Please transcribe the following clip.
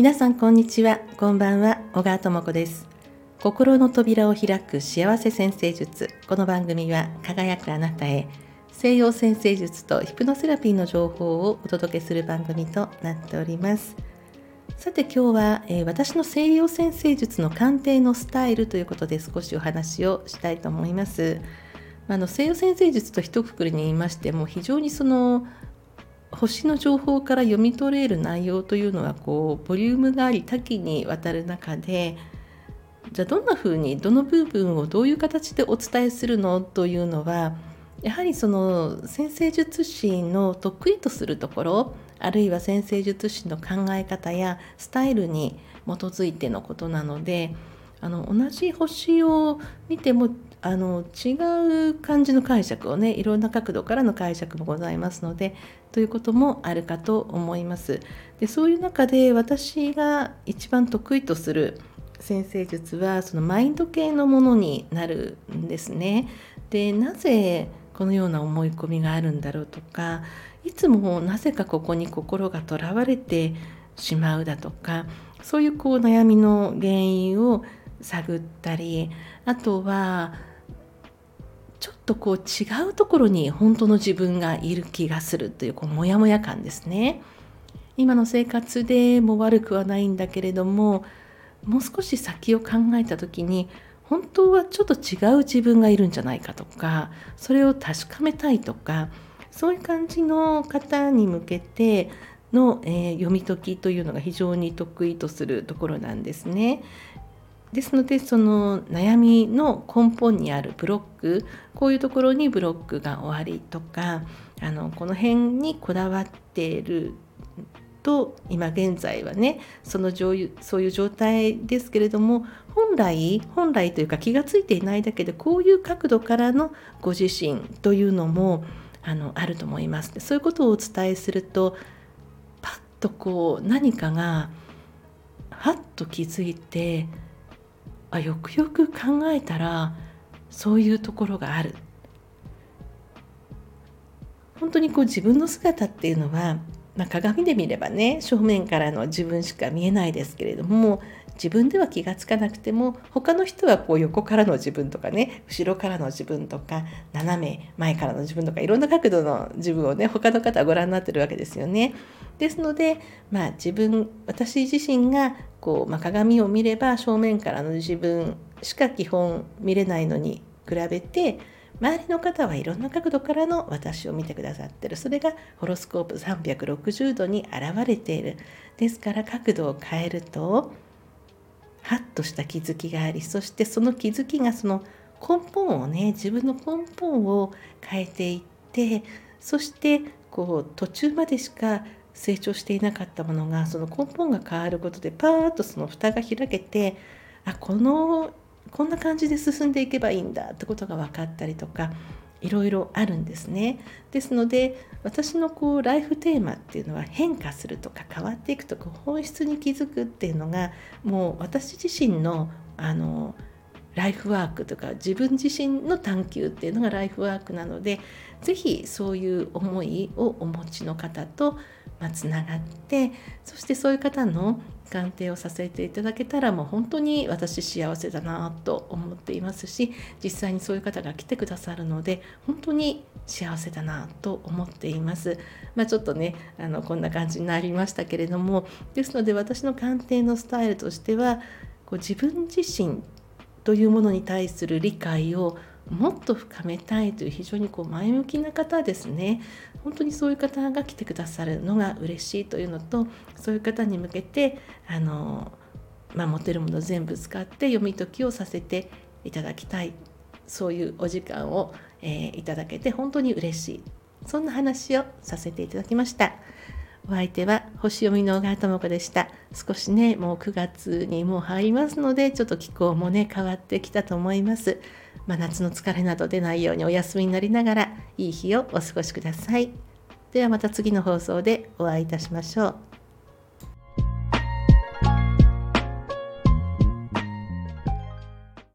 皆さんこんにちは。こんばんは。小川智子です。心の扉を開く幸せ先生術。この番組は輝くあなたへ西洋先生術とヒプノセラピーの情報をお届けする番組となっております。さて今日は、えー、私の西洋先生術の鑑定のスタイルということで少しお話をしたいと思います。あの西洋先生術と一括りに言いましても非常にその星の情報から読み取れる内容というのはこうボリュームがあり多岐にわたる中でじゃあどんなふうにどの部分をどういう形でお伝えするのというのはやはりその先生術師の得意とするところあるいは先生術師の考え方やスタイルに基づいてのことなのであの同じ星を見てもあの違う感じの解釈をねいろんな角度からの解釈もございますのでということもあるかと思います。でそういう中で私が一番得意とする先生術はそのマインド系のものになるんですね。でなぜこのような思い込みがあるんだろうとかいつもなぜかここに心がとらわれてしまうだとかそういうこう悩みの原因を探ったりあとはちょっとこう違うところに本当の自分がいる気がするというこうモヤモヤ感ですね。今の生活でも悪くはないんだけれどももう少し先を考えた時に本当はちょっと違う自分がいるんじゃないかとかそれを確かめたいとかそういう感じの方に向けての、えー、読み解きというのが非常に得意とするところなんですね。ですのでその悩みの根本にあるブロックこういうところにブロックが終わりとかあのこの辺にこだわっていると今現在はねそのそういう状態ですけれども本来本来というか気が付いていないだけでこういう角度からのご自身というのもあのあると思います。そういうことをお伝えするとパッとこう何かがはっと気づいてあよくよく考えたらそういうところがある。本当にこう自分の姿っていうのは、まあ、鏡で見ればね正面からの自分しか見えないですけれども自分では気が付かなくても他の人はこう横からの自分とかね後ろからの自分とか斜め前からの自分とかいろんな角度の自分をね他の方はご覧になってるわけですよね。ですので、まあ、自分私自身がこう、まあ、鏡を見れば正面からの自分しか基本見れないのに比べて周りの方はいろんな角度からの私を見てくださってるそれがホロスコープ360度に現れているですから角度を変えるとハッとした気づきがありそしてその気づきがその根本をね自分の根本を変えていってそしてこう途中までしか成長していなかったものがその根本が変わることでパーッとその蓋が開けてあこのこんな感じで進んでいけばいいんだってことが分かったりとかいろいろあるんですね。ですので私のこうライフテーマっていうのは変化するとか変わっていくとか本質に気づくっていうのがもう私自身のあのライフワークとか自分自身の探求っていうのがライフワークなので是非そういう思いをお持ちの方とまつながってそしてそういう方の鑑定をさせていただけたらもう本当に私幸せだなと思っていますし実際にそういう方が来てくださるので本当に幸せだなと思っています。まあ、ちょっとねあのこんな感じになりましたけれどもですので私の鑑定のスタイルとしてはこう自分自身というものに対する理解をもっと深めたいという非常にこう前向きな方ですね本当にそういう方が来てくださるのが嬉しいというのとそういう方に向けてあの、まあ、持てるもの全部使って読み解きをさせていただきたいそういうお時間を、えー、いただけて本当に嬉しいそんな話をさせていただきました。お相手は星読みの小川智子でした。少しね、もう9月にもう入りますので、ちょっと気候もね、変わってきたと思います。まあ、夏の疲れなど出ないようにお休みになりながらいい日をお過ごしください。ではまた次の放送でお会いいたしましょう。